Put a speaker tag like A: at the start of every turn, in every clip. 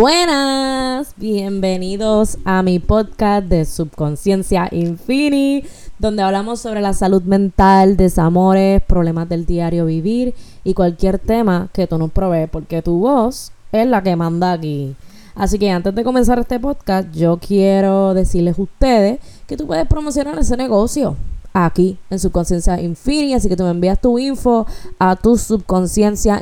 A: Buenas, bienvenidos a mi podcast de Subconsciencia Infini, donde hablamos sobre la salud mental, desamores, problemas del diario vivir y cualquier tema que tú nos provees, porque tu voz es la que manda aquí. Así que antes de comenzar este podcast, yo quiero decirles a ustedes que tú puedes promocionar ese negocio aquí en Subconsciencia Infini. Así que tú me envías tu info a tu subconsciencia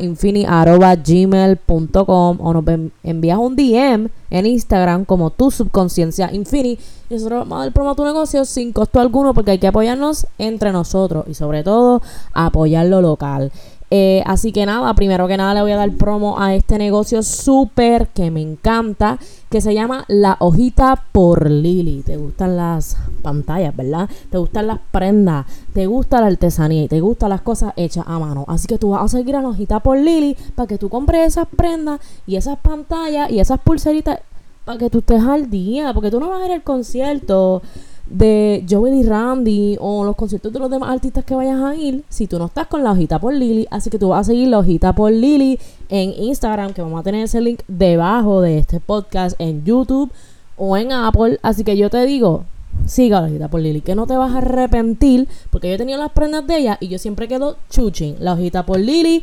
A: gmail.com o nos envías un DM en Instagram como tu subconsciencia infini. Y nosotros vamos a dar promo a tu negocio sin costo alguno porque hay que apoyarnos entre nosotros y sobre todo apoyar lo local. Eh, así que nada, primero que nada le voy a dar promo a este negocio súper que me encanta, que se llama La Hojita por Lili. Te gustan las pantallas, ¿verdad? Te gustan las prendas, te gusta la artesanía y te gustan las cosas hechas a mano. Así que tú vas a seguir a La Hojita por Lili para que tú compres esas prendas y esas pantallas y esas pulseritas para que tú estés al día, porque tú no vas a ir al concierto de Joel y Randy o los conciertos de los demás artistas que vayas a ir si tú no estás con la hojita por Lily. Así que tú vas a seguir la hojita por Lily en Instagram, que vamos a tener ese link debajo de este podcast en YouTube o en Apple. Así que yo te digo, siga la hojita por Lily, que no te vas a arrepentir, porque yo he tenido las prendas de ella y yo siempre quedo chuching. La hojita por Lily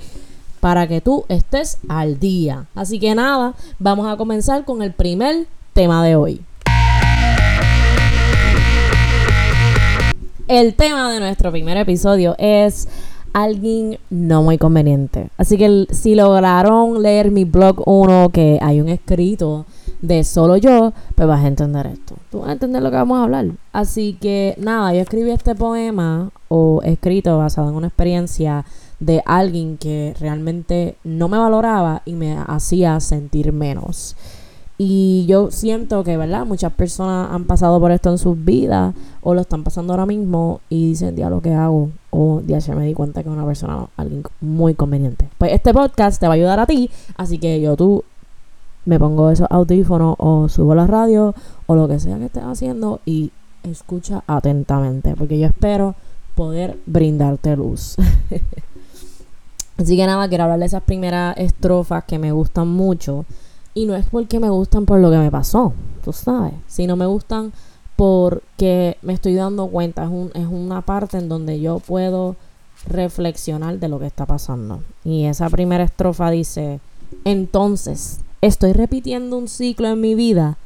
A: para que tú estés al día. Así que nada, vamos a comenzar con el primer tema de hoy. El tema de nuestro primer episodio es alguien no muy conveniente. Así que si lograron leer mi blog 1, que hay un escrito de solo yo, pues vas a entender esto. Tú vas a entender lo que vamos a hablar. Así que nada, yo escribí este poema o escrito basado en una experiencia de alguien que realmente no me valoraba y me hacía sentir menos. Y yo siento que, ¿verdad? Muchas personas han pasado por esto en sus vidas o lo están pasando ahora mismo y dicen, lo que hago? O ya me di cuenta que es una persona, alguien muy conveniente. Pues este podcast te va a ayudar a ti, así que yo tú me pongo esos audífonos o subo la radio o lo que sea que estés haciendo y escucha atentamente, porque yo espero poder brindarte luz. así que nada, quiero hablar de esas primeras estrofas que me gustan mucho y no es porque me gustan por lo que me pasó, tú sabes. Sino me gustan porque me estoy dando cuenta. Es, un, es una parte en donde yo puedo reflexionar de lo que está pasando. Y esa primera estrofa dice, entonces, estoy repitiendo un ciclo en mi vida,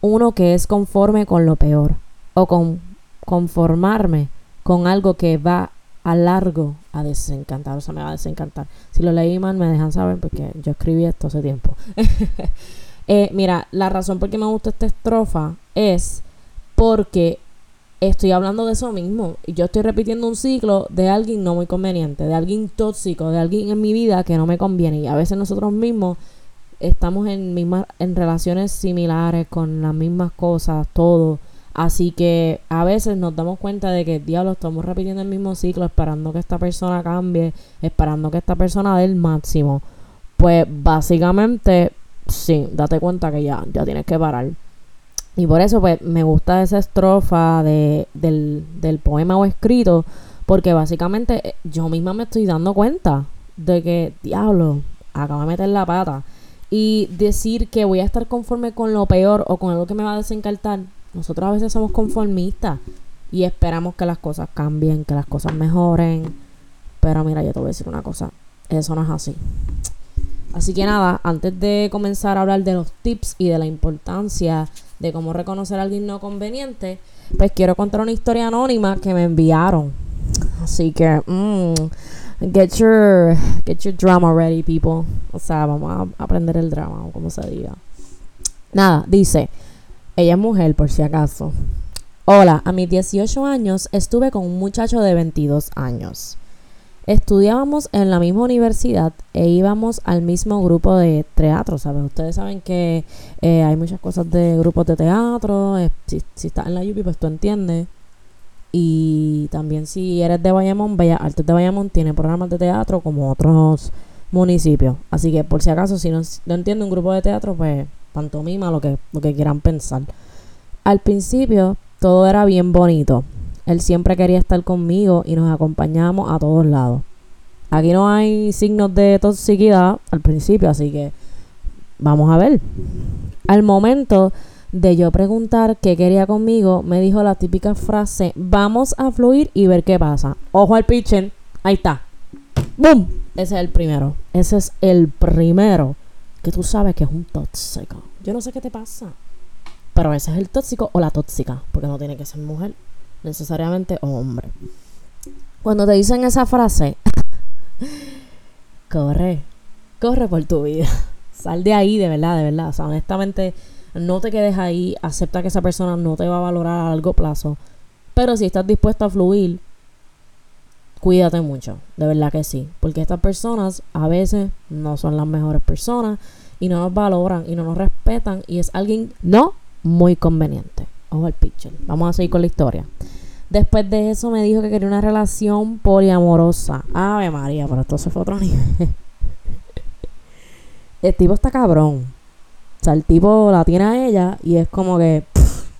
A: uno que es conforme con lo peor, o con conformarme con algo que va a largo a desencantar, o sea, me va a desencantar. Si lo leí mal, me dejan saber porque yo escribí esto hace tiempo. Eh, mira, la razón por qué me gusta esta estrofa es porque estoy hablando de eso mismo. Y yo estoy repitiendo un ciclo de alguien no muy conveniente, de alguien tóxico, de alguien en mi vida que no me conviene. Y a veces nosotros mismos estamos en, mismas, en relaciones similares, con las mismas cosas, todo Así que a veces nos damos cuenta de que, diablo, estamos repitiendo el mismo ciclo, esperando que esta persona cambie, esperando que esta persona dé el máximo. Pues básicamente, sí, date cuenta que ya, ya tienes que parar. Y por eso, pues, me gusta esa estrofa de, del, del poema o escrito, porque básicamente eh, yo misma me estoy dando cuenta de que, diablo, acabo de meter la pata. Y decir que voy a estar conforme con lo peor o con algo que me va a desencantar, nosotros a veces somos conformistas y esperamos que las cosas cambien, que las cosas mejoren. Pero mira, yo te voy a decir una cosa, eso no es así. Así que nada, antes de comenzar a hablar de los tips y de la importancia de cómo reconocer a alguien no conveniente, pues quiero contar una historia anónima que me enviaron. Así que, mm, get your get your drama ready, people. O sea, vamos a aprender el drama, o como se diga. Nada, dice, ella es mujer, por si acaso. Hola, a mis 18 años estuve con un muchacho de 22 años. Estudiábamos en la misma universidad e íbamos al mismo grupo de teatro, ¿sabes? Ustedes saben que eh, hay muchas cosas de grupos de teatro. Eh, si, si, estás en la UPI, pues tú entiendes. Y también si eres de Bayamón, Artes de Bayamón tiene programas de teatro como otros municipios. Así que por si acaso, si no, no entiende un grupo de teatro, pues pantomima, lo que, lo que quieran pensar. Al principio todo era bien bonito. Él siempre quería estar conmigo y nos acompañábamos a todos lados. Aquí no hay signos de toxicidad al principio, así que vamos a ver. Al momento de yo preguntar qué quería conmigo, me dijo la típica frase, vamos a fluir y ver qué pasa. Ojo al pitching, ahí está. ¡Bum! Ese es el primero. Ese es el primero que tú sabes que es un tóxico. Yo no sé qué te pasa. Pero ese es el tóxico o la tóxica, porque no tiene que ser mujer necesariamente o hombre. Cuando te dicen esa frase, corre, corre por tu vida. Sal de ahí, de verdad, de verdad. O sea, honestamente, no te quedes ahí. Acepta que esa persona no te va a valorar a largo plazo. Pero si estás dispuesto a fluir, cuídate mucho. De verdad que sí. Porque estas personas a veces no son las mejores personas y no nos valoran y no nos respetan. Y es alguien no muy conveniente. Ojo al picture. Vamos a seguir con la historia. Después de eso me dijo que quería una relación poliamorosa. Ave María, pero esto se fue otro nivel. el tipo está cabrón. O sea, el tipo la tiene a ella y es como que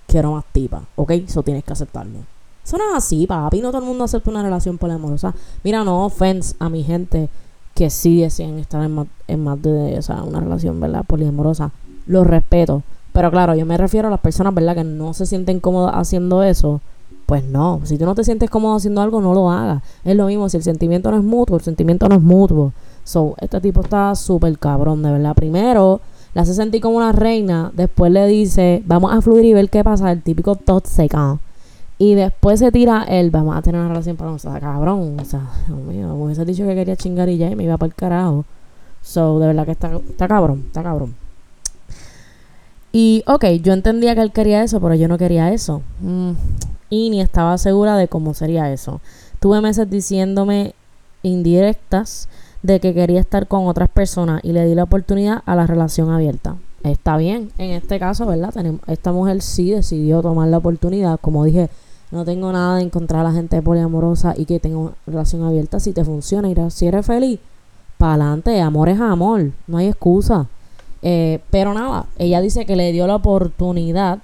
A: quiero más tipa, ¿ok? Eso tienes que aceptarlo. Eso así, papi. No todo el mundo acepta una relación poliamorosa. Mira, no offense a mi gente que sí deciden estar en más, en más de, o sea, una relación, ¿verdad? Poliamorosa. Lo respeto. Pero claro, yo me refiero a las personas, ¿verdad? Que no se sienten cómodas haciendo eso. Pues no, si tú no te sientes cómodo haciendo algo, no lo hagas. Es lo mismo, si el sentimiento no es mutuo, el sentimiento no es mutuo. So, este tipo está súper cabrón, de verdad. Primero, la hace sentir como una reina. Después le dice, vamos a fluir y ver qué pasa. El típico tóxico. Y después se tira él, vamos a tener una relación para nosotros. cabrón, o sea, Dios mío, me hubiese dicho que quería chingar y ya y me iba para el carajo. So, de verdad que está, está cabrón, está cabrón. Y, ok, yo entendía que él quería eso, pero yo no quería eso. Mm, y ni estaba segura de cómo sería eso. Tuve meses diciéndome indirectas de que quería estar con otras personas y le di la oportunidad a la relación abierta. Está bien, en este caso, ¿verdad? esta mujer sí decidió tomar la oportunidad. Como dije, no tengo nada de encontrar a la gente poliamorosa y que tenga relación abierta. Si te funciona, y si eres feliz, para adelante, amor es amor, no hay excusa. Eh, pero nada, ella dice que le dio la oportunidad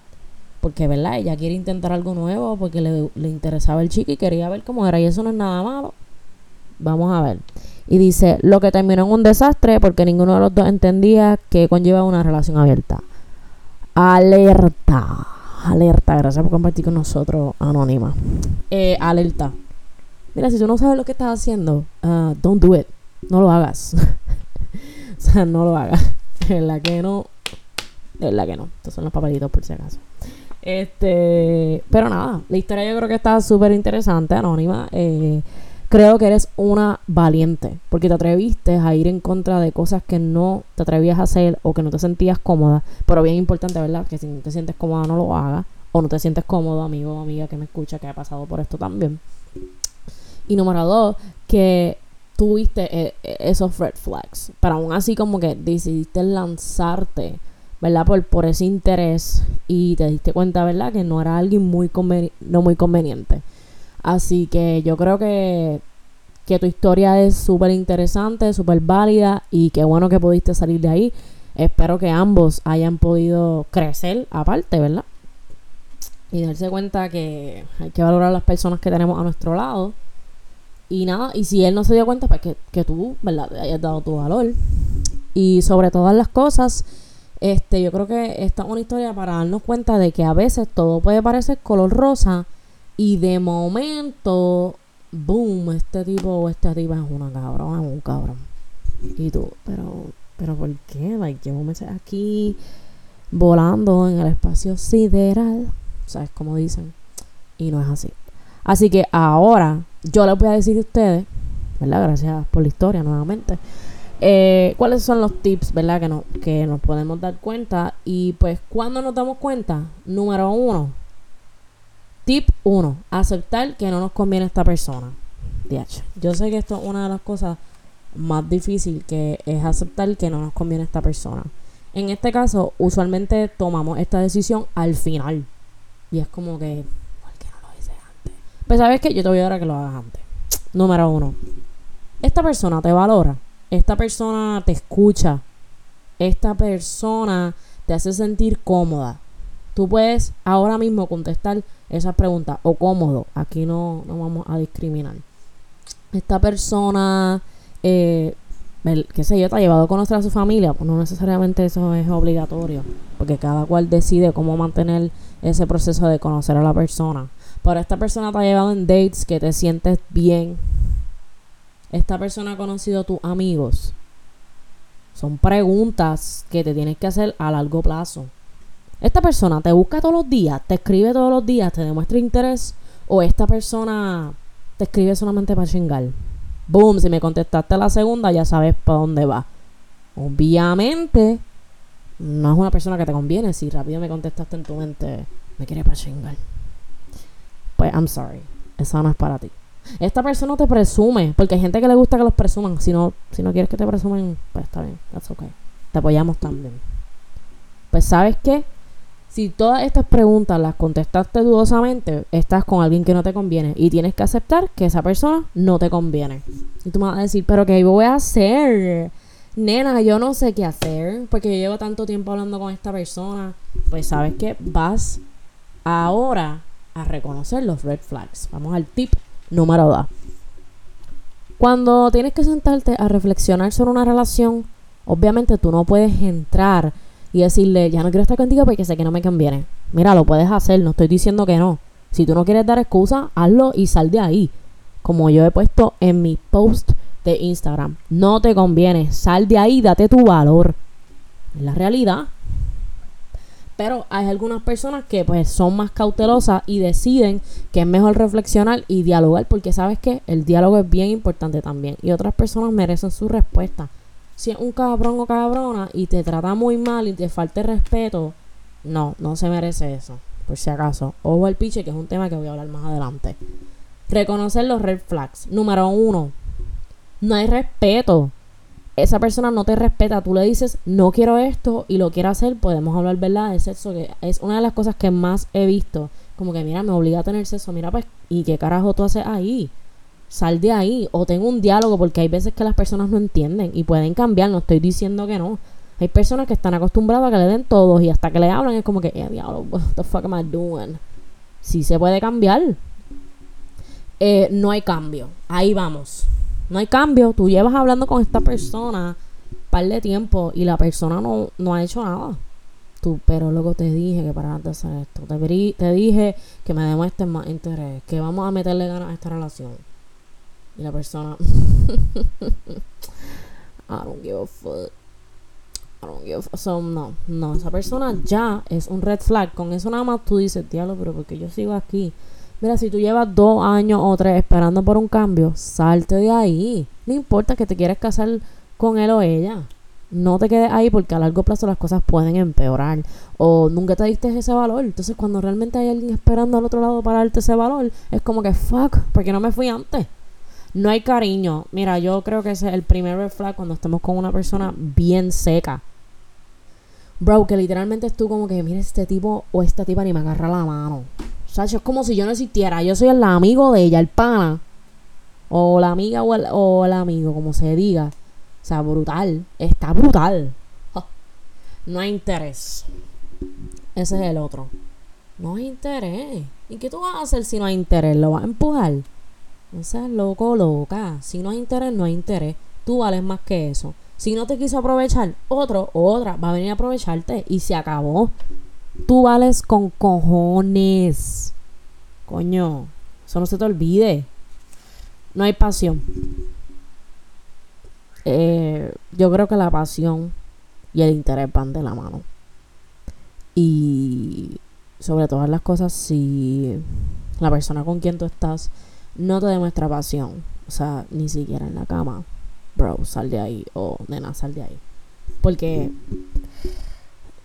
A: porque, ¿verdad? Ella quiere intentar algo nuevo porque le, le interesaba el chico y quería ver cómo era y eso no es nada malo. Vamos a ver. Y dice, lo que terminó en un desastre porque ninguno de los dos entendía que conlleva una relación abierta. Alerta. Alerta. Gracias por compartir con nosotros, Anónima. Eh, alerta. Mira, si tú no sabes lo que estás haciendo, uh, don't do it. No lo hagas. o sea, no lo hagas. Es la que no. Es la que no. Estos son los papelitos por si acaso. Este. Pero nada, la historia yo creo que está súper interesante, Anónima. Eh creo que eres una valiente, porque te atreviste a ir en contra de cosas que no te atrevías a hacer o que no te sentías cómoda, pero bien importante, ¿verdad? Que si no te sientes cómoda no lo hagas, o no te sientes cómodo, amigo o amiga que me escucha, que ha pasado por esto también. Y número dos, que tuviste eh, eh, esos red flags, pero aún así como que decidiste lanzarte, ¿verdad? Por, por ese interés y te diste cuenta, ¿verdad? Que no era alguien muy no muy conveniente. Así que yo creo que, que tu historia es súper interesante, súper válida y qué bueno que pudiste salir de ahí. Espero que ambos hayan podido crecer aparte, ¿verdad? Y darse cuenta que hay que valorar las personas que tenemos a nuestro lado. Y nada, y si él no se dio cuenta, pues que, que tú, ¿verdad? Le hayas dado tu valor. Y sobre todas las cosas, este, yo creo que esta es una historia para darnos cuenta de que a veces todo puede parecer color rosa, y de momento, boom, este tipo o esta tipa es una cabrón, es un cabrón. Y tú, pero, pero ¿por qué? Like, llevo meses aquí volando en el espacio sideral. ¿Sabes cómo dicen? Y no es así. Así que ahora yo les voy a decir a ustedes, ¿verdad? Gracias por la historia nuevamente. Eh, ¿Cuáles son los tips, verdad? Que, no, que nos podemos dar cuenta. Y pues, cuando nos damos cuenta? Número uno, Tip 1. Aceptar que no nos conviene esta persona. Yo sé que esto es una de las cosas más difíciles que es aceptar que no nos conviene esta persona. En este caso, usualmente tomamos esta decisión al final. Y es como que, ¿por qué no lo hice antes? Pues sabes que yo te voy a dar a que lo hagas antes. Número uno. Esta persona te valora. Esta persona te escucha. Esta persona te hace sentir cómoda. Tú puedes ahora mismo contestar esa pregunta o cómodo. Aquí no, no vamos a discriminar. Esta persona, eh, qué sé yo, te ha llevado a conocer a su familia, pues no necesariamente eso es obligatorio, porque cada cual decide cómo mantener ese proceso de conocer a la persona. Pero esta persona te ha llevado en dates que te sientes bien. Esta persona ha conocido a tus amigos. Son preguntas que te tienes que hacer a largo plazo. Esta persona te busca todos los días, te escribe todos los días, te demuestra interés, o esta persona te escribe solamente para chingar. Boom, si me contestaste la segunda, ya sabes para dónde va. Obviamente, no es una persona que te conviene. Si rápido me contestaste en tu mente, me quiere para chingar. Pues, I'm sorry. Esa no es para ti. Esta persona te presume, porque hay gente que le gusta que los presuman. Si no, si no quieres que te presumen, pues está bien. That's okay. Te apoyamos también. Pues, ¿sabes qué? Si todas estas preguntas las contestaste dudosamente, estás con alguien que no te conviene y tienes que aceptar que esa persona no te conviene. Y tú me vas a decir, pero ¿qué voy a hacer? Nena, yo no sé qué hacer porque yo llevo tanto tiempo hablando con esta persona. Pues sabes que vas ahora a reconocer los red flags. Vamos al tip número 2. Cuando tienes que sentarte a reflexionar sobre una relación, obviamente tú no puedes entrar y decirle, ya no quiero estar contigo porque sé que no me conviene. Mira, lo puedes hacer, no estoy diciendo que no. Si tú no quieres dar excusa, hazlo y sal de ahí. Como yo he puesto en mi post de Instagram. No te conviene, sal de ahí, date tu valor. Es la realidad. Pero hay algunas personas que pues son más cautelosas y deciden que es mejor reflexionar y dialogar porque sabes que el diálogo es bien importante también. Y otras personas merecen su respuesta si es un cabrón o cabrona y te trata muy mal y te falta respeto, no, no se merece eso. Por si acaso. Ojo al piche, que es un tema que voy a hablar más adelante. Reconocer los red flags. Número uno, no hay respeto. Esa persona no te respeta. Tú le dices, no quiero esto y lo quiero hacer. Podemos hablar, ¿verdad? De sexo, que es una de las cosas que más he visto. Como que, mira, me obliga a tener sexo. Mira, pues, ¿y qué carajo tú haces ahí? Sal de ahí o ten un diálogo porque hay veces que las personas no entienden y pueden cambiar, no estoy diciendo que no. Hay personas que están acostumbradas a que le den todos y hasta que le hablan es como que, eh, diablo, what the fuck am I doing? Sí se puede cambiar. Eh, no hay cambio. Ahí vamos. No hay cambio. Tú llevas hablando con esta persona un par de tiempo y la persona no, no ha hecho nada. Tú, pero luego te dije que para de hacer esto. Te, te dije que me demuestres más interés. Que vamos a meterle ganas a esta relación y la persona. I don't give a fuck. I don't give a fuck. So, no, no. Esa persona ya es un red flag. Con eso nada más tú dices, diablo, pero porque yo sigo aquí. Mira, si tú llevas dos años o tres esperando por un cambio, salte de ahí. No importa que te quieras casar con él o ella. No te quedes ahí porque a largo plazo las cosas pueden empeorar. O nunca te diste ese valor. Entonces, cuando realmente hay alguien esperando al otro lado para darte ese valor, es como que fuck, porque no me fui antes. No hay cariño. Mira, yo creo que ese es el primer red cuando estamos con una persona bien seca. Bro, que literalmente es tú como que, mira, este tipo o esta tipa ni me agarra la mano. O sea, es como si yo no existiera. Yo soy el amigo de ella, el pana. O la amiga o el, o el amigo, como se diga. O sea, brutal. Está brutal. No hay interés. Ese es el otro. No hay interés. ¿Y qué tú vas a hacer si no hay interés? ¿Lo vas a empujar? No seas loco, loca. Si no hay interés, no hay interés. Tú vales más que eso. Si no te quiso aprovechar, otro o otra va a venir a aprovecharte y se acabó. Tú vales con cojones. Coño, eso no se te olvide. No hay pasión. Eh, yo creo que la pasión y el interés van de la mano. Y sobre todas las cosas, si la persona con quien tú estás no te demuestra pasión, o sea, ni siquiera en la cama, bro, sal de ahí, o nena, sal de ahí. Porque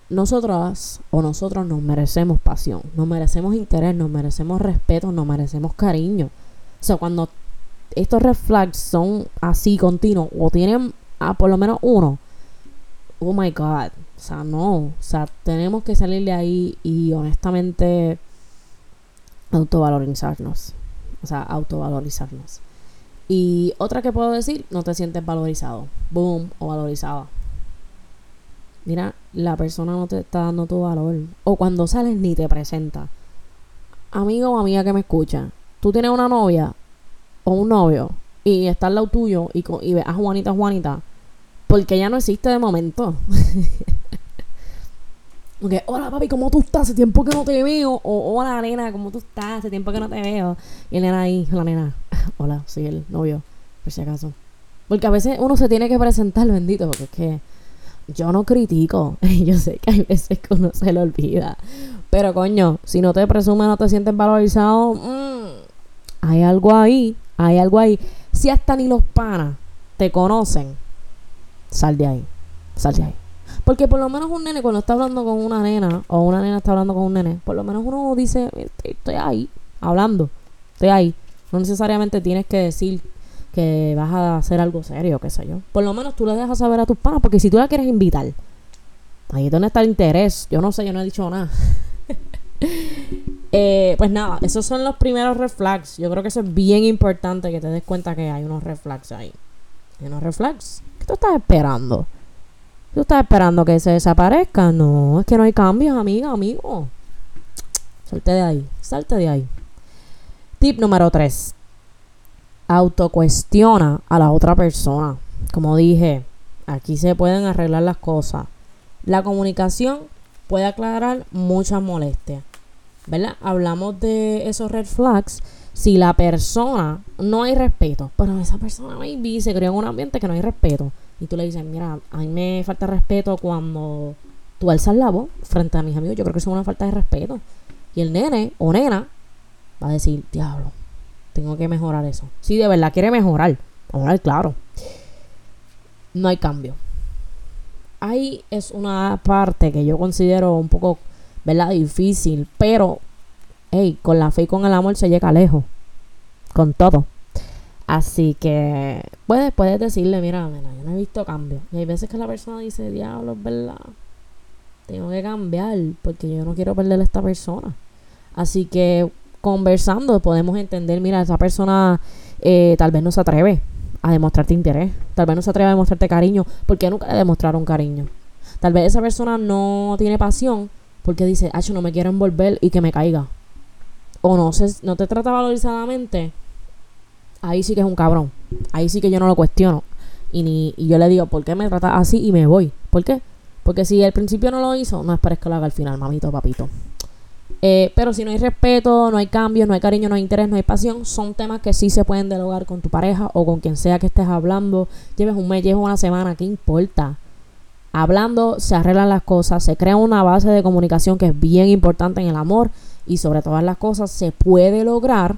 A: nosotras o nosotros nos merecemos pasión, nos merecemos interés, nos merecemos respeto, nos merecemos cariño. O sea, cuando estos red flags son así continuos o tienen a por lo menos uno, oh my god, o sea, no, o sea, tenemos que salir de ahí y honestamente autovalorizarnos o sea, autovalorizarnos. Y otra que puedo decir, no te sientes valorizado. Boom, o valorizada. Mira, la persona no te está dando tu valor. O cuando sales ni te presenta. Amigo o amiga que me escucha, tú tienes una novia o un novio y está al lado tuyo y, y ves a Juanita, Juanita, Porque ya no existe de momento. Porque, hola papi, ¿cómo tú estás? Hace tiempo que no te veo. O, hola nena, ¿cómo tú estás? Hace tiempo que no te veo. Y el nena ahí, la nena, hola, soy el novio, por si acaso. Porque a veces uno se tiene que presentar, bendito, porque es que yo no critico. yo sé que hay veces que uno se le olvida. Pero coño, si no te presumes, no te sientes valorizado, mmm, hay algo ahí, hay algo ahí. Si hasta ni los panas te conocen, sal de ahí, sal de ahí. Porque por lo menos un nene cuando está hablando con una nena o una nena está hablando con un nene, por lo menos uno dice, estoy ahí, hablando, estoy ahí. No necesariamente tienes que decir que vas a hacer algo serio, qué sé yo. Por lo menos tú le dejas saber a tus panas, porque si tú la quieres invitar, ahí es donde está el interés. Yo no sé, yo no he dicho nada. Eh, pues nada, esos son los primeros red flags. Yo creo que eso es bien importante que te des cuenta que hay unos red flags ahí. Hay unos red flags. ¿Qué tú estás esperando? ¿Tú estás esperando que se desaparezca? No, es que no hay cambios, amiga, amigo. Salte de ahí, salte de ahí. Tip número 3. Autocuestiona a la otra persona. Como dije, aquí se pueden arreglar las cosas. La comunicación puede aclarar muchas molestias. ¿verdad? Hablamos de esos red flags. Si la persona no hay respeto, pero esa persona maybe se creó en un ambiente que no hay respeto. Y tú le dices, mira, a mí me falta respeto cuando tú alzas la voz frente a mis amigos. Yo creo que eso es una falta de respeto. Y el nene o nena va a decir, diablo, tengo que mejorar eso. Si de verdad quiere mejorar, mejorar claro. No hay cambio. Ahí es una parte que yo considero un poco ¿verdad? Difícil, pero, hey, con la fe y con el amor se llega lejos, con todo. Así que puedes, puedes decirle, mira, yo no he visto cambio. Y hay veces que la persona dice, diablo, verdad. Tengo que cambiar porque yo no quiero perder a esta persona. Así que conversando podemos entender, mira, esa persona eh, tal vez no se atreve a demostrarte interés. Tal vez no se atreve a demostrarte cariño porque nunca le demostraron cariño. Tal vez esa persona no tiene pasión porque dice, ah, yo no me quiero envolver y que me caiga. O no, se, no te trata valorizadamente. Ahí sí que es un cabrón. Ahí sí que yo no lo cuestiono. Y, ni, y yo le digo, ¿por qué me trata así? Y me voy. ¿Por qué? Porque si al principio no lo hizo, no esperes que lo haga al final, mamito, papito. Eh, pero si no hay respeto, no hay cambio, no hay cariño, no hay interés, no hay pasión, son temas que sí se pueden dialogar con tu pareja o con quien sea que estés hablando. Lleves un mes, lleves una semana, ¿qué importa? Hablando se arreglan las cosas, se crea una base de comunicación que es bien importante en el amor y sobre todas las cosas se puede lograr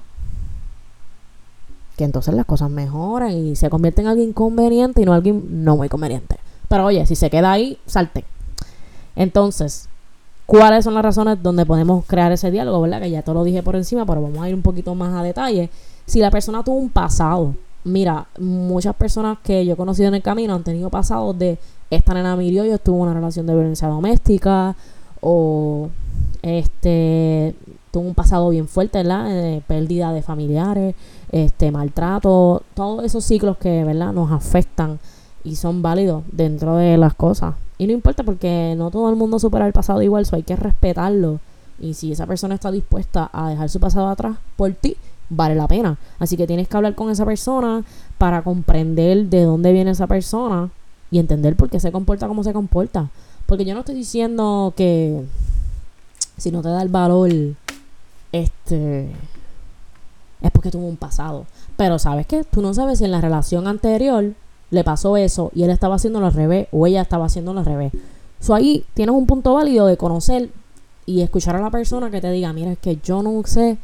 A: que entonces las cosas mejoren y se convierte en alguien conveniente y no alguien no muy conveniente. Pero oye, si se queda ahí, salte. Entonces, ¿cuáles son las razones donde podemos crear ese diálogo, verdad? Que ya te lo dije por encima, pero vamos a ir un poquito más a detalle. Si la persona tuvo un pasado, mira, muchas personas que yo he conocido en el camino han tenido pasados de esta nena mirió y estuvo en una relación de violencia doméstica o este tuvo un pasado bien fuerte, ¿verdad? pérdida de familiares, este maltrato, todos esos ciclos que, ¿verdad? nos afectan y son válidos dentro de las cosas. Y no importa porque no todo el mundo supera el pasado igual, eso hay que respetarlo. Y si esa persona está dispuesta a dejar su pasado atrás por ti, vale la pena. Así que tienes que hablar con esa persona para comprender de dónde viene esa persona y entender por qué se comporta como se comporta. Porque yo no estoy diciendo que si no te da el valor, este, es porque tuvo un pasado. Pero sabes que tú no sabes si en la relación anterior le pasó eso y él estaba haciendo al revés o ella estaba haciendo al revés. So ahí tienes un punto válido de conocer y escuchar a la persona que te diga, mira, es que yo no sé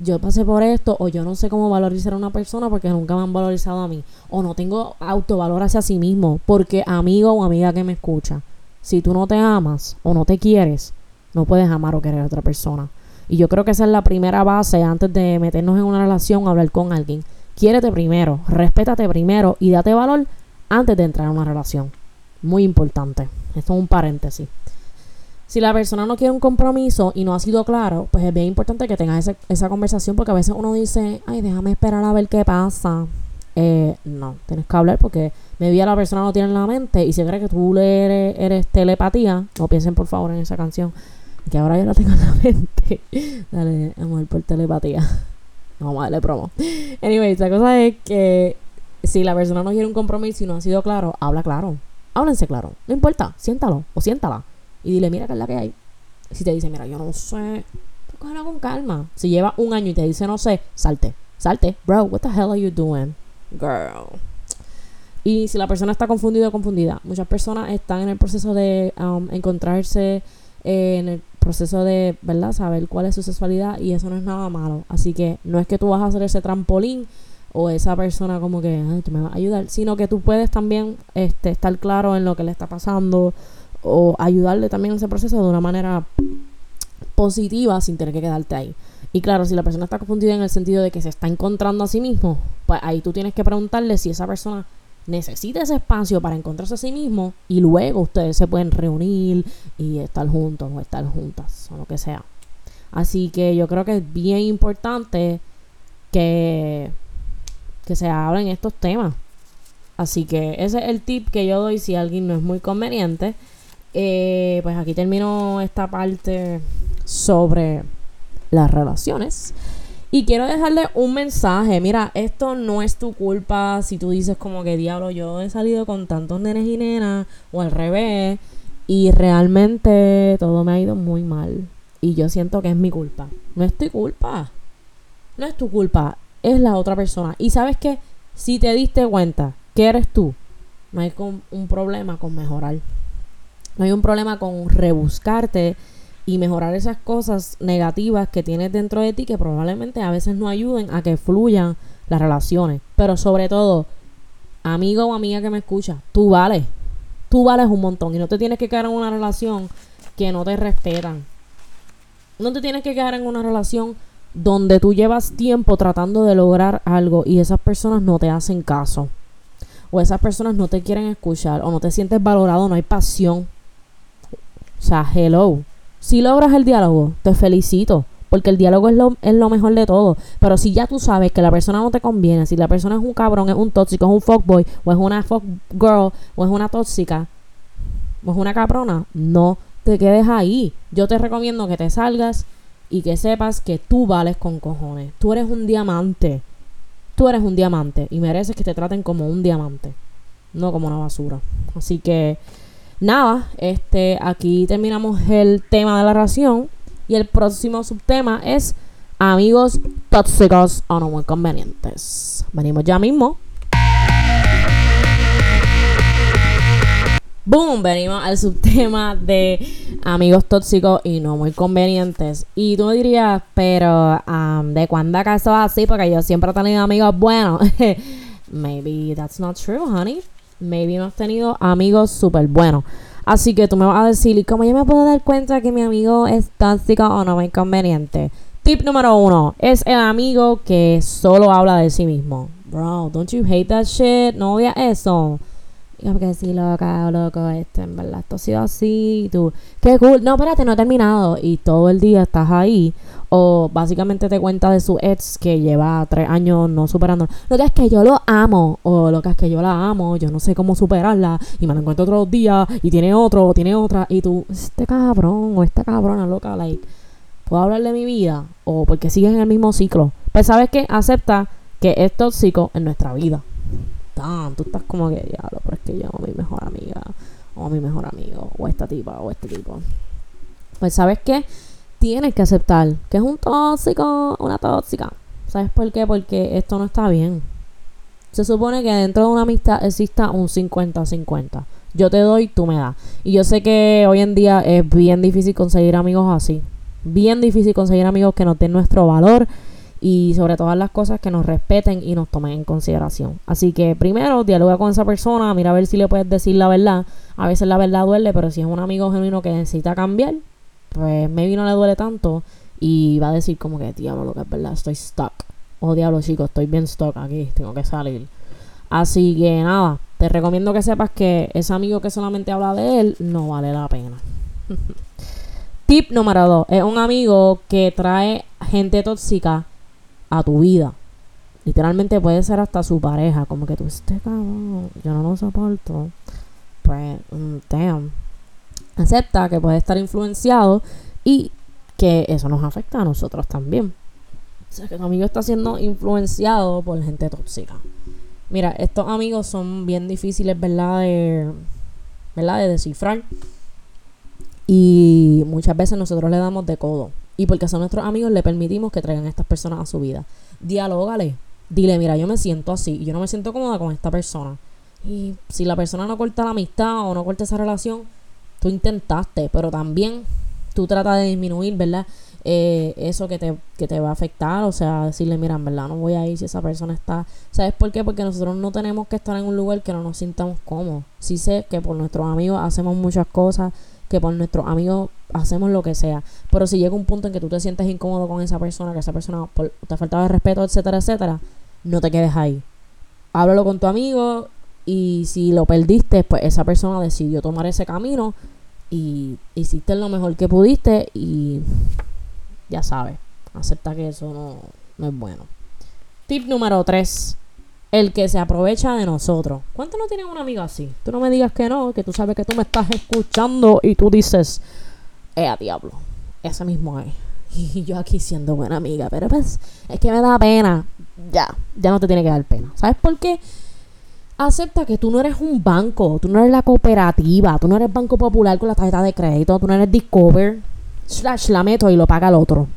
A: yo pasé por esto o yo no sé cómo valorizar a una persona porque nunca me han valorizado a mí o no tengo autovalor hacia sí mismo porque amigo o amiga que me escucha, si tú no te amas o no te quieres, no puedes amar o querer a otra persona. Y yo creo que esa es la primera base antes de meternos en una relación, hablar con alguien. Quiérete primero, respétate primero y date valor antes de entrar en una relación. Muy importante. Esto es un paréntesis. Si la persona no quiere un compromiso y no ha sido claro, pues es bien importante que tengas esa, esa conversación porque a veces uno dice, ay, déjame esperar a ver qué pasa. Eh, no, tienes que hablar porque me a la persona no tiene en la mente y si cree que tú le eres, telepatía, no piensen por favor en esa canción, que ahora yo la tengo en la mente. Dale, amor, por telepatía. Vamos a darle promo. Anyway, la cosa es que si la persona no quiere un compromiso y no ha sido claro, habla claro. Háblense claro. No importa, siéntalo o siéntala. Y dile, mira que es la que hay. Si te dice, mira, yo no sé, cógelo con calma. Si lleva un año y te dice, no sé, salte. Salte. Bro, what the hell are you doing? Girl. Y si la persona está confundida o confundida, muchas personas están en el proceso de um, encontrarse eh, en el proceso de, ¿verdad? Saber cuál es su sexualidad y eso no es nada malo. Así que no es que tú vas a hacer ese trampolín o esa persona como que, ay, tú me vas a ayudar, sino que tú puedes también este, estar claro en lo que le está pasando o ayudarle también en ese proceso de una manera positiva sin tener que quedarte ahí. Y claro, si la persona está confundida en el sentido de que se está encontrando a sí mismo, pues ahí tú tienes que preguntarle si esa persona necesita ese espacio para encontrarse a sí mismo y luego ustedes se pueden reunir y estar juntos o estar juntas o lo que sea. Así que yo creo que es bien importante que, que se hablen estos temas. Así que ese es el tip que yo doy si alguien no es muy conveniente. Eh, pues aquí termino esta parte sobre las relaciones. Y quiero dejarle un mensaje. Mira, esto no es tu culpa si tú dices como que diablo, yo he salido con tantos nenes y nenas o al revés y realmente todo me ha ido muy mal. Y yo siento que es mi culpa. No es tu culpa. No es tu culpa. Es la otra persona. Y sabes que si te diste cuenta que eres tú, no hay un problema con mejorar. No hay un problema con rebuscarte y mejorar esas cosas negativas que tienes dentro de ti que probablemente a veces no ayuden a que fluyan las relaciones. Pero sobre todo, amigo o amiga que me escucha, tú vales. Tú vales un montón y no te tienes que quedar en una relación que no te respetan. No te tienes que quedar en una relación donde tú llevas tiempo tratando de lograr algo y esas personas no te hacen caso. O esas personas no te quieren escuchar o no te sientes valorado, no hay pasión. O sea, hello. Si logras el diálogo, te felicito. Porque el diálogo es lo, es lo mejor de todo. Pero si ya tú sabes que la persona no te conviene, si la persona es un cabrón, es un tóxico, es un fuckboy, o es una fuck girl, o es una tóxica, o es una cabrona, no te quedes ahí. Yo te recomiendo que te salgas y que sepas que tú vales con cojones. Tú eres un diamante. Tú eres un diamante y mereces que te traten como un diamante, no como una basura. Así que nada, este, aquí terminamos el tema de la relación y el próximo subtema es amigos tóxicos o no muy convenientes. Venimos ya mismo. Boom, venimos al subtema de amigos tóxicos y no muy convenientes. Y tú me dirías, pero um, ¿de cuándo acaso así? Porque yo siempre he tenido amigos buenos. Maybe that's not true, honey maybe no has tenido amigos súper buenos. Así que tú me vas a decir, ¿y cómo yo me puedo dar cuenta que mi amigo es tóxico o no muy conveniente? Tip número uno, es el amigo que solo habla de sí mismo. Bro, don't you hate that shit? No odias eso. Y que sí, loca, loco, este, en verdad, esto ha sido así, tú, qué cool, no, espérate, no he terminado, y todo el día estás ahí, o básicamente te cuenta de su ex que lleva tres años no superando, lo que es que yo lo amo, o lo que es que yo la amo, yo no sé cómo superarla, y me la encuentro otros días, y tiene otro, o tiene otra, y tú, este cabrón, o esta cabrona loca, like, ¿puedo hablar de mi vida? O porque sigues en el mismo ciclo. Pues sabes que acepta que es tóxico en nuestra vida tú estás como que, diablo, pero es que yo, mi mejor amiga, o mi mejor amigo, o esta tipa, o este tipo. Pues, ¿sabes qué? Tienes que aceptar que es un tóxico, una tóxica. ¿Sabes por qué? Porque esto no está bien. Se supone que dentro de una amistad exista un 50-50. Yo te doy, tú me das. Y yo sé que hoy en día es bien difícil conseguir amigos así. Bien difícil conseguir amigos que nos den nuestro valor y sobre todas las cosas que nos respeten y nos tomen en consideración. Así que primero dialoga con esa persona, mira a ver si le puedes decir la verdad. A veces la verdad duele, pero si es un amigo genuino que necesita cambiar, pues maybe no le duele tanto y va a decir como que, diablo, lo que es verdad, estoy stuck. Oh, diablo, chicos, estoy bien stuck aquí, tengo que salir. Así que nada, te recomiendo que sepas que ese amigo que solamente habla de él no vale la pena. Tip número 2. Es un amigo que trae gente tóxica a tu vida. Literalmente puede ser hasta su pareja, como que tú, este cabrón, yo no lo soporto. Pues, mm, damn. Acepta que puede estar influenciado y que eso nos afecta a nosotros también. O sea, que tu amigo está siendo influenciado por gente tóxica. Mira, estos amigos son bien difíciles, ¿verdad? De, ¿verdad? De descifrar. Y muchas veces nosotros le damos de codo. Y porque son nuestros amigos, le permitimos que traigan a estas personas a su vida. Dialógale. Dile, mira, yo me siento así. Yo no me siento cómoda con esta persona. Y si la persona no corta la amistad o no corta esa relación, tú intentaste. Pero también tú tratas de disminuir, ¿verdad? Eh, eso que te, que te va a afectar, o sea, decirle, mira, en verdad no voy a ir si esa persona está... ¿Sabes por qué? Porque nosotros no tenemos que estar en un lugar que no nos sintamos cómodos. Sí sé que por nuestros amigos hacemos muchas cosas, que por nuestros amigos hacemos lo que sea, pero si llega un punto en que tú te sientes incómodo con esa persona, que esa persona te ha faltado de respeto, etcétera, etcétera, no te quedes ahí. Háblalo con tu amigo y si lo perdiste, pues esa persona decidió tomar ese camino y hiciste lo mejor que pudiste y ya sabes, acepta que eso no, es bueno. Tip número 3. El que se aprovecha de nosotros. ¿Cuántos no tienen un amigo así? Tú no me digas que no, que tú sabes que tú me estás escuchando y tú dices, eh, diablo. Ese mismo es. Y yo aquí siendo buena amiga, pero pues es que me da pena. Ya, ya no te tiene que dar pena. ¿Sabes por qué? Acepta que tú no eres un banco, tú no eres la cooperativa, tú no eres Banco Popular con la tarjeta de crédito, tú no eres Discover, slash la meto y lo paga el otro.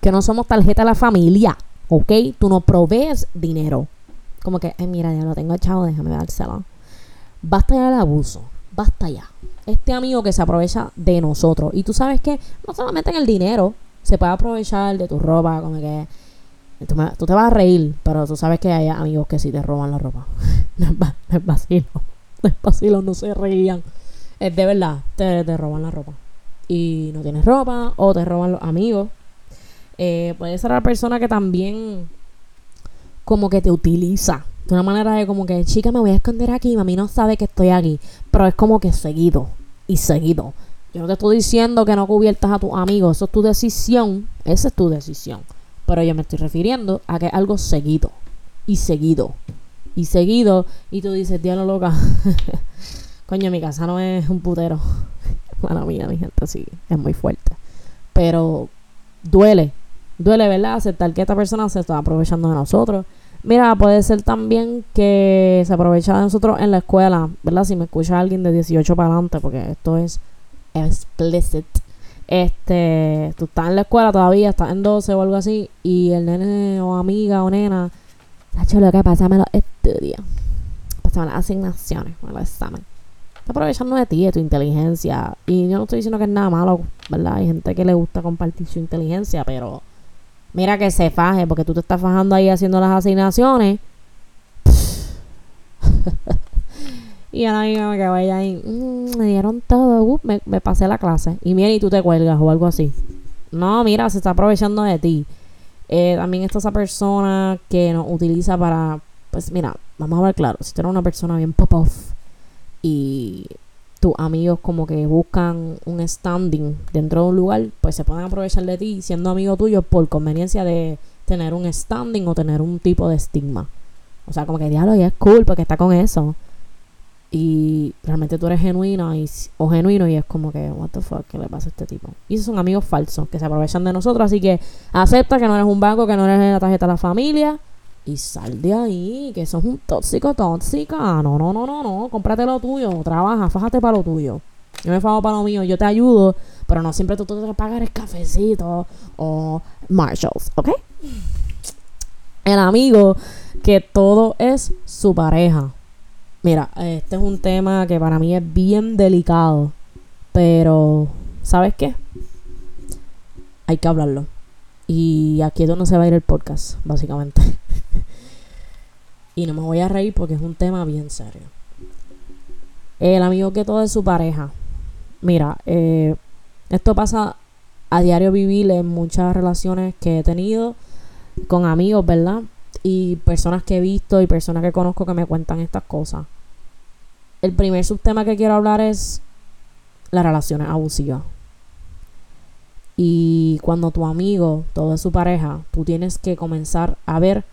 A: Que no somos tarjeta de la familia, ¿ok? Tú no provees dinero. Como que, eh, mira, ya lo tengo echado, déjame dárselo. Basta ya el abuso, basta ya. Este amigo que se aprovecha de nosotros. Y tú sabes que no solamente en el dinero, se puede aprovechar de tu ropa, como que tú, te vas a reír, pero tú sabes que hay amigos que sí te roban la ropa. no, es, vacilo, no es vacilo, no se reían. Es de verdad, te, te roban la ropa y no tienes ropa o te roban los amigos. Eh, puede ser la persona que también como que te utiliza. De una manera de como que, chica, me voy a esconder aquí, mami no sabe que estoy aquí. Pero es como que seguido y seguido. Yo no te estoy diciendo que no cubiertas a tus amigos, eso es tu decisión, esa es tu decisión. Pero yo me estoy refiriendo a que es algo seguido y seguido y seguido. Y tú dices, diablo loca, coño, mi casa no es un putero. Mala mía, mi gente, sí, es muy fuerte. Pero duele, duele, ¿verdad? Aceptar que esta persona se está aprovechando de nosotros. Mira, puede ser también que se aprovecha de nosotros en la escuela, ¿verdad? Si me escucha alguien de 18 para adelante, porque esto es explicit. Este, tú estás en la escuela todavía, estás en 12 o algo así, y el nene o amiga o nena, Sacho, lo que pasa, me lo estudia. Pásame las asignaciones, me lo examen está aprovechando de ti, de tu inteligencia. Y yo no estoy diciendo que es nada malo, ¿verdad? Hay gente que le gusta compartir su inteligencia, pero mira que se faje, porque tú te estás fajando ahí haciendo las asignaciones. y ahora me que vaya ahí, mm, me dieron todo, uh, me, me, pasé la clase. Y mira, y tú te cuelgas o algo así. No, mira, se está aprovechando de ti. Eh, también está esa persona que nos utiliza para, pues mira, vamos a ver claro, si tú eres una persona bien pop-off, y tus amigos como que buscan un standing dentro de un lugar, pues se pueden aprovechar de ti siendo amigo tuyo por conveniencia de tener un standing o tener un tipo de estigma. O sea, como que diablo, y es cool porque está con eso. Y realmente tú eres genuina y, o genuino y es como que, what the fuck, ¿qué le pasa a este tipo? Y esos son amigos falsos que se aprovechan de nosotros. Así que acepta que no eres un banco, que no eres la tarjeta de la familia y sal de ahí, que sos un tóxico, tóxica. No, no, no, no, no. Cómprate lo tuyo. Trabaja, fájate para lo tuyo. Yo me fajo para lo mío, yo te ayudo, pero no siempre tú tienes que pagar el cafecito o Marshalls, ¿ok? El amigo que todo es su pareja. Mira, este es un tema que para mí es bien delicado, pero ¿sabes qué? Hay que hablarlo. Y aquí es donde se va a ir el podcast, básicamente. y no me voy a reír porque es un tema bien serio. El amigo que todo es su pareja. Mira, eh, esto pasa a diario vivir en muchas relaciones que he tenido con amigos, ¿verdad? Y personas que he visto y personas que conozco que me cuentan estas cosas. El primer subtema que quiero hablar es las relaciones abusivas. Y cuando tu amigo, todo es su pareja, tú tienes que comenzar a ver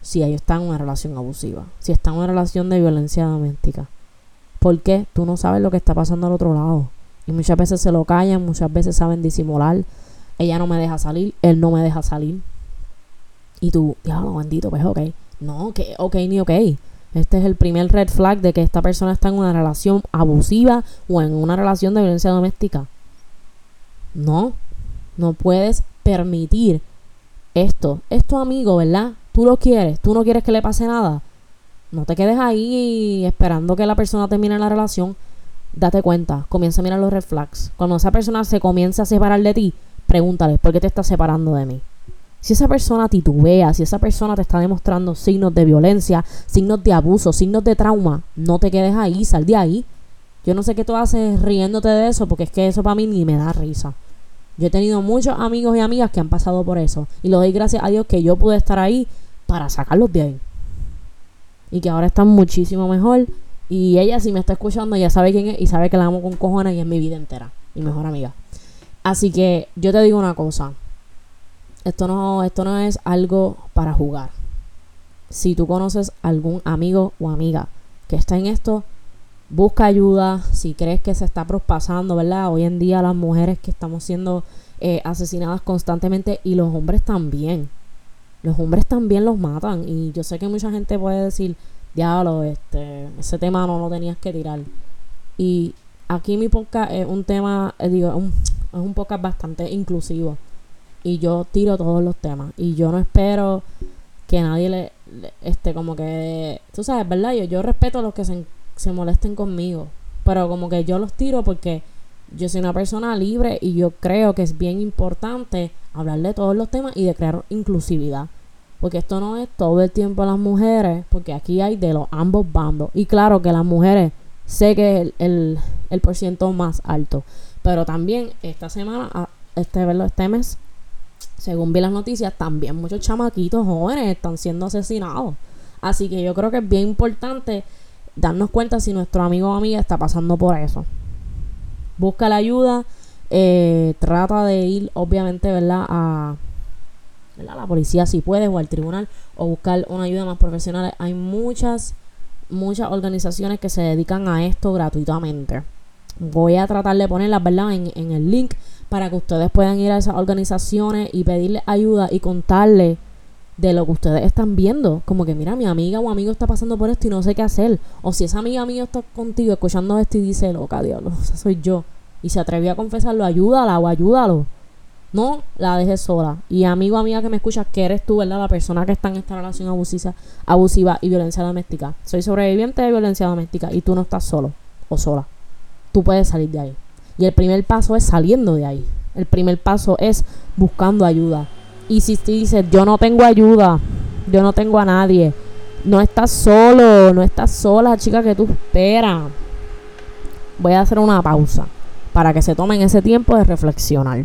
A: si ellos están en una relación abusiva, si están en una relación de violencia doméstica. Porque tú no sabes lo que está pasando al otro lado. Y muchas veces se lo callan, muchas veces saben disimular. Ella no me deja salir, él no me deja salir. Y tú, diablo, bendito, pues ok. No, que ok ni ok. Este es el primer red flag de que esta persona está en una relación abusiva o en una relación de violencia doméstica. No, no puedes permitir esto. Es tu amigo, ¿verdad? Tú lo quieres, tú no quieres que le pase nada. No te quedes ahí esperando que la persona termine la relación. Date cuenta, comienza a mirar los red flags. Cuando esa persona se comienza a separar de ti, pregúntale, ¿por qué te estás separando de mí? Si esa persona titubea, si esa persona te está demostrando signos de violencia, signos de abuso, signos de trauma, no te quedes ahí, sal de ahí. Yo no sé qué tú haces riéndote de eso, porque es que eso para mí ni me da risa. Yo he tenido muchos amigos y amigas que han pasado por eso. Y lo doy gracias a Dios que yo pude estar ahí para sacarlos de ahí. Y que ahora están muchísimo mejor. Y ella, si me está escuchando, ya sabe quién es y sabe que la amo con cojones y es mi vida entera. Mi mejor amiga. Así que yo te digo una cosa. Esto no, esto no es algo para jugar. Si tú conoces algún amigo o amiga que está en esto, busca ayuda. Si crees que se está prospasando, ¿verdad? Hoy en día las mujeres que estamos siendo eh, asesinadas constantemente y los hombres también. Los hombres también los matan. Y yo sé que mucha gente puede decir, diablo, este, ese tema no lo tenías que tirar. Y aquí mi podcast es un tema, eh, digo, es un podcast bastante inclusivo. Y yo tiro todos los temas. Y yo no espero que nadie le, este, como que, tú sabes, ¿verdad? Yo, yo respeto a los que se, se molesten conmigo. Pero como que yo los tiro porque yo soy una persona libre y yo creo que es bien importante hablar de todos los temas y de crear inclusividad. Porque esto no es todo el tiempo las mujeres, porque aquí hay de los ambos bandos. Y claro que las mujeres sé que es el, el, por ciento más alto. Pero también esta semana, ah, este, este mes, según vi las noticias, también muchos chamaquitos jóvenes están siendo asesinados. Así que yo creo que es bien importante darnos cuenta si nuestro amigo o amiga está pasando por eso. Busca la ayuda, eh, trata de ir, obviamente, ¿verdad? A, la policía si puedes o al tribunal o buscar una ayuda más profesional. Hay muchas, muchas organizaciones que se dedican a esto gratuitamente. Voy a tratar de ponerlas, ¿verdad? En, en el link para que ustedes puedan ir a esas organizaciones y pedirle ayuda y contarle de lo que ustedes están viendo. Como que, mira, mi amiga o amigo está pasando por esto y no sé qué hacer. O si esa amiga mía está contigo escuchando esto y dice, loca, diablo, soy yo. Y se atrevió a confesarlo, ayúdala o ayúdalo. No la dejes sola. Y amigo, amiga que me escuchas, que eres tú, ¿verdad? La persona que está en esta relación abusiva, abusiva y violencia doméstica. Soy sobreviviente de violencia doméstica y tú no estás solo o sola. Tú puedes salir de ahí. Y el primer paso es saliendo de ahí. El primer paso es buscando ayuda. Y si tú dices, yo no tengo ayuda, yo no tengo a nadie, no estás solo, no estás sola, chica, que tú esperas. Voy a hacer una pausa para que se tomen ese tiempo de reflexionar.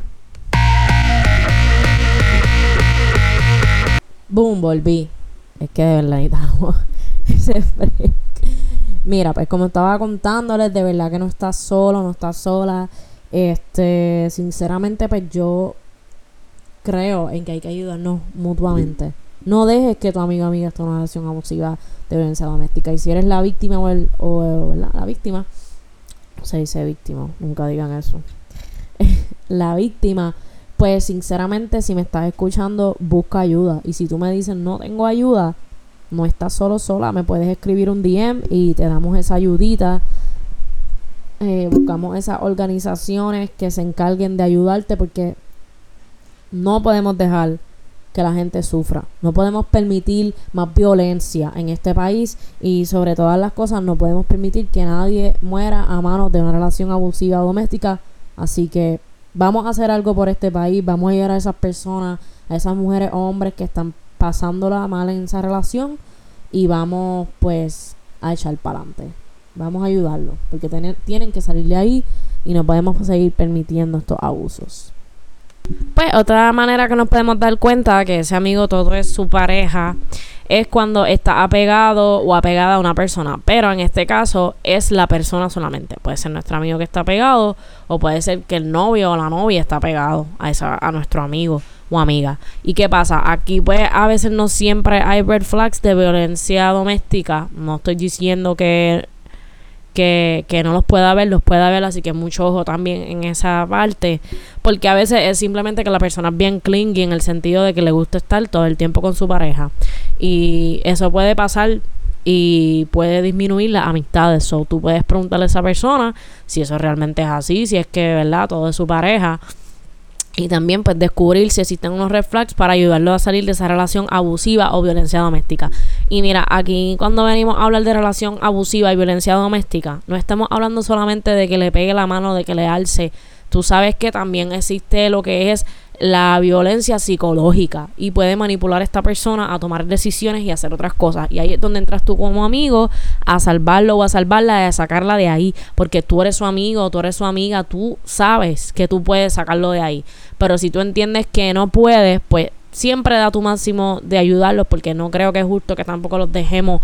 A: Boom, volví. Es que de verdad ese break. Mira, pues como estaba contándoles, de verdad que no estás solo, no estás sola. Este, sinceramente, pues yo creo en que hay que ayudarnos mutuamente. No dejes que tu amigo amiga esté en una relación abusiva de violencia doméstica. Y si eres la víctima o, el, o, la, víctima, se dice víctima, nunca digan eso. la víctima, pues sinceramente, si me estás escuchando, busca ayuda. Y si tú me dices no tengo ayuda, no estás solo sola, me puedes escribir un DM y te damos esa ayudita. Eh, buscamos esas organizaciones que se encarguen de ayudarte porque no podemos dejar que la gente sufra. No podemos permitir más violencia en este país y sobre todas las cosas no podemos permitir que nadie muera a manos de una relación abusiva doméstica. Así que vamos a hacer algo por este país, vamos a ayudar a esas personas, a esas mujeres hombres que están pasándola mal en esa relación y vamos pues a echar para adelante. Vamos a ayudarlo porque tienen que salir de ahí y no podemos seguir permitiendo estos abusos. Pues otra manera que nos podemos dar cuenta que ese amigo todo es su pareja es cuando está apegado o apegada a una persona. Pero en este caso es la persona solamente. Puede ser nuestro amigo que está pegado o puede ser que el novio o la novia está pegado a, esa, a nuestro amigo o amiga. ¿Y qué pasa? Aquí pues a veces no siempre hay red flags de violencia doméstica. No estoy diciendo que que, que, no los pueda ver, los pueda ver, así que mucho ojo también en esa parte, porque a veces es simplemente que la persona es bien clingy en el sentido de que le gusta estar todo el tiempo con su pareja y eso puede pasar y puede disminuir las amistades. So, tú puedes preguntarle a esa persona si eso realmente es así, si es que, ¿verdad? Todo es su pareja. Y también pues descubrir si existen unos red para ayudarlo a salir de esa relación abusiva o violencia doméstica. Y mira, aquí cuando venimos a hablar de relación abusiva y violencia doméstica, no estamos hablando solamente de que le pegue la mano, de que le alce. Tú sabes que también existe lo que es la violencia psicológica y puede manipular a esta persona a tomar decisiones y hacer otras cosas. Y ahí es donde entras tú como amigo a salvarlo o a salvarla, a sacarla de ahí, porque tú eres su amigo, tú eres su amiga, tú sabes que tú puedes sacarlo de ahí. Pero si tú entiendes que no puedes, pues siempre da tu máximo de ayudarlos, porque no creo que es justo que tampoco los dejemos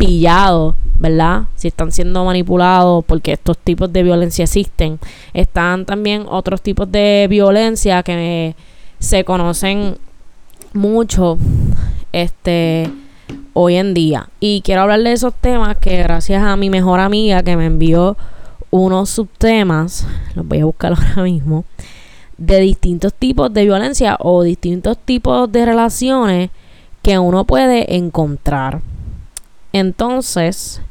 A: pillados, ¿verdad? Si están siendo manipulados, porque estos tipos de violencia existen. Están también otros tipos de violencia que se conocen mucho este hoy en día. Y quiero hablar de esos temas que gracias a mi mejor amiga que me envió unos subtemas, los voy a buscar ahora mismo, de distintos tipos de violencia o distintos tipos de relaciones que uno puede encontrar. Entonces,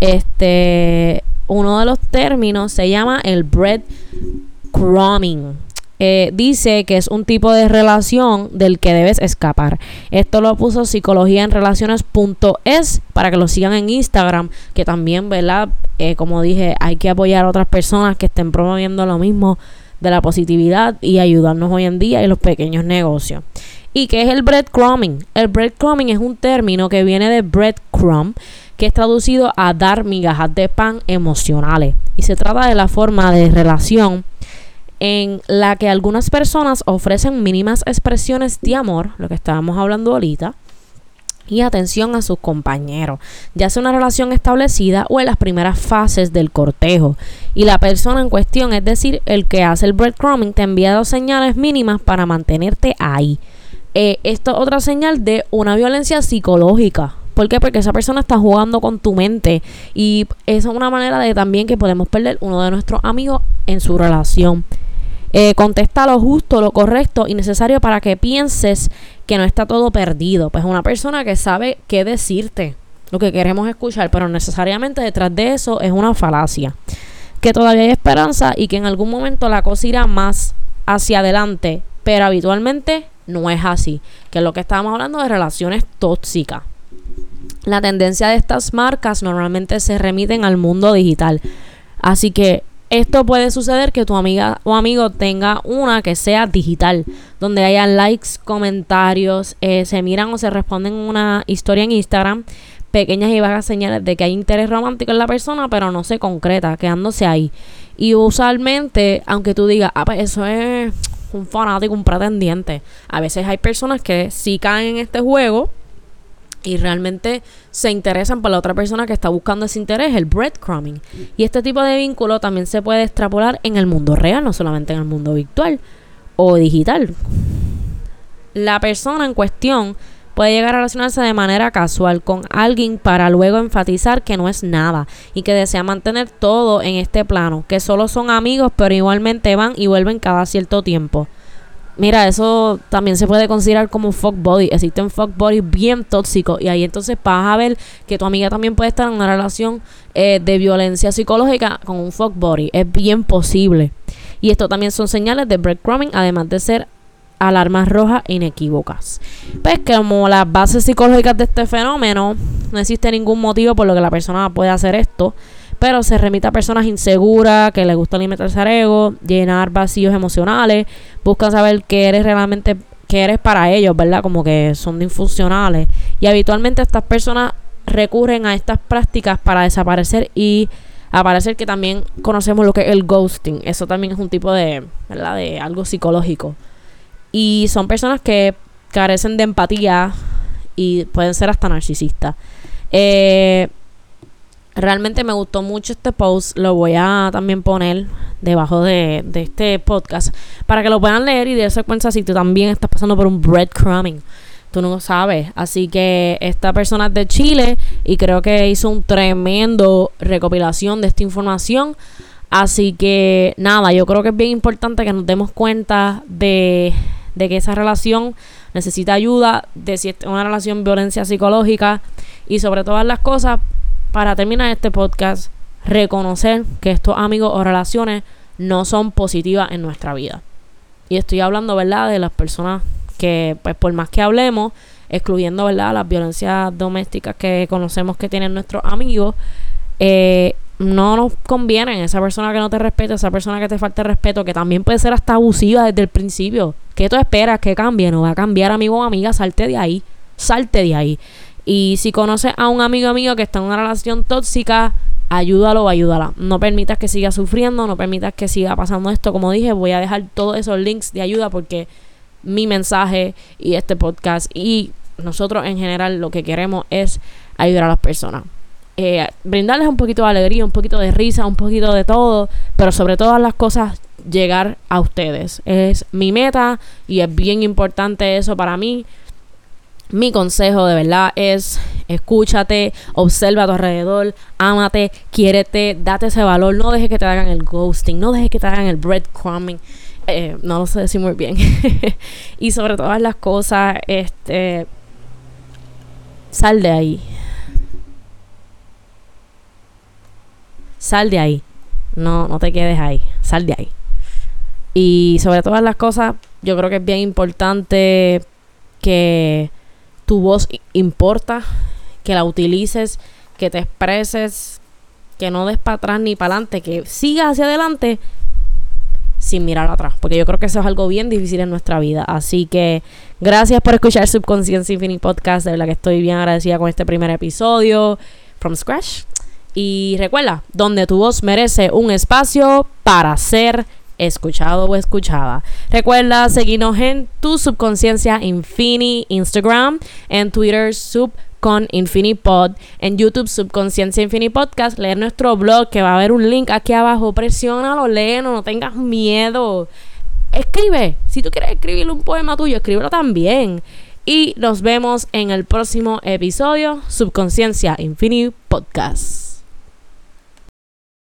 A: este, uno de los términos se llama el breadcrumbing. Eh, dice que es un tipo de relación del que debes escapar. Esto lo puso psicología en relaciones.es para que lo sigan en Instagram, que también, ¿verdad? Eh, como dije, hay que apoyar a otras personas que estén promoviendo lo mismo de la positividad y ayudarnos hoy en día en los pequeños negocios. ¿Y qué es el breadcrumbing? El breadcrumbing es un término que viene de breadcrumb, que es traducido a dar migajas de pan emocionales. Y se trata de la forma de relación en la que algunas personas ofrecen mínimas expresiones de amor, lo que estábamos hablando ahorita, y atención a sus compañeros, ya sea una relación establecida o en las primeras fases del cortejo. Y la persona en cuestión, es decir, el que hace el breadcrumbing, te envía dos señales mínimas para mantenerte ahí. Eh, esto es otra señal de una violencia psicológica. ¿Por qué? Porque esa persona está jugando con tu mente y esa es una manera de también que podemos perder uno de nuestros amigos en su relación. Eh, contesta lo justo, lo correcto y necesario para que pienses que no está todo perdido. Pues una persona que sabe qué decirte, lo que queremos escuchar, pero necesariamente detrás de eso es una falacia. Que todavía hay esperanza y que en algún momento la cosa irá más hacia adelante, pero habitualmente no es así, que es lo que estábamos hablando de relaciones tóxicas. La tendencia de estas marcas normalmente se remiten al mundo digital. Así que esto puede suceder que tu amiga o amigo tenga una que sea digital, donde haya likes, comentarios, eh, se miran o se responden una historia en Instagram, pequeñas y bajas señales de que hay interés romántico en la persona, pero no se concreta, quedándose ahí. Y usualmente, aunque tú digas, ah, pues eso es un fanático, un pretendiente. A veces hay personas que sí caen en este juego y realmente se interesan por la otra persona que está buscando ese interés, el breadcrumbing. Y este tipo de vínculo también se puede extrapolar en el mundo real, no solamente en el mundo virtual o digital. La persona en cuestión puede llegar a relacionarse de manera casual con alguien para luego enfatizar que no es nada y que desea mantener todo en este plano, que solo son amigos pero igualmente van y vuelven cada cierto tiempo. Mira, eso también se puede considerar como fuck body. Existen fuck body bien tóxicos. Y ahí entonces vas a ver que tu amiga también puede estar en una relación eh, de violencia psicológica con un fuck body. Es bien posible. Y esto también son señales de breadcrumbing, además de ser alarmas rojas inequívocas. Pues como las bases psicológicas de este fenómeno, no existe ningún motivo por lo que la persona pueda hacer esto, pero se remite a personas inseguras, que les gusta alimentarse al ego, llenar vacíos emocionales, buscan saber qué eres realmente, qué eres para ellos, ¿verdad? Como que son disfuncionales. Y habitualmente estas personas recurren a estas prácticas para desaparecer y aparecer que también conocemos lo que es el ghosting. Eso también es un tipo de, ¿verdad? De algo psicológico. Y son personas que carecen de empatía y pueden ser hasta narcisistas. Eh, realmente me gustó mucho este post. Lo voy a también poner debajo de, de, este podcast para que lo puedan leer y darse cuenta si tú también estás pasando por un breadcrumbing. Tú no lo sabes. Así que esta persona es de Chile. y creo que hizo un tremendo recopilación de esta información. Así que nada, yo creo que es bien importante que nos demos cuenta de, de que esa relación necesita ayuda, de si es una relación de violencia psicológica y sobre todas las cosas, para terminar este podcast, reconocer que estos amigos o relaciones no son positivas en nuestra vida. Y estoy hablando, ¿verdad?, de las personas que, pues por más que hablemos, excluyendo, ¿verdad?, las violencias domésticas que conocemos que tienen nuestros amigos, eh, no nos conviene esa persona que no te respeta, esa persona que te falta respeto, que también puede ser hasta abusiva desde el principio. ¿Qué tú esperas que cambie? No va a cambiar, amigo o amiga, salte de ahí, salte de ahí. Y si conoces a un amigo amigo que está en una relación tóxica, ayúdalo o ayúdala. No permitas que siga sufriendo, no permitas que siga pasando esto. Como dije, voy a dejar todos esos links de ayuda porque mi mensaje y este podcast y nosotros en general lo que queremos es ayudar a las personas. Eh, brindarles un poquito de alegría, un poquito de risa, un poquito de todo, pero sobre todas las cosas llegar a ustedes. Es mi meta y es bien importante eso para mí. Mi consejo de verdad es escúchate, observa a tu alrededor, ámate, quiérete, date ese valor, no dejes que te hagan el ghosting, no dejes que te hagan el breadcrumbing. Eh, no lo sé decir muy bien. y sobre todas las cosas, este sal de ahí. Sal de ahí. No, no te quedes ahí. Sal de ahí. Y sobre todas las cosas, yo creo que es bien importante que tu voz importa, que la utilices, que te expreses, que no des para atrás ni para adelante, que sigas hacia adelante sin mirar atrás, porque yo creo que eso es algo bien difícil en nuestra vida. Así que gracias por escuchar Subconsciencia Infinite Podcast, de verdad que estoy bien agradecida con este primer episodio from scratch. Y recuerda, donde tu voz merece un espacio para ser escuchado o escuchada. Recuerda seguirnos en tu subconsciencia Infini Instagram, en Twitter sub con Infinipod, en YouTube Subconsciencia Infini Podcast, leer nuestro blog que va a haber un link aquí abajo, presiónalo, léelo, no tengas miedo. Escribe, si tú quieres escribir un poema tuyo, escríbelo también. Y nos vemos en el próximo episodio Subconsciencia Infini Podcast.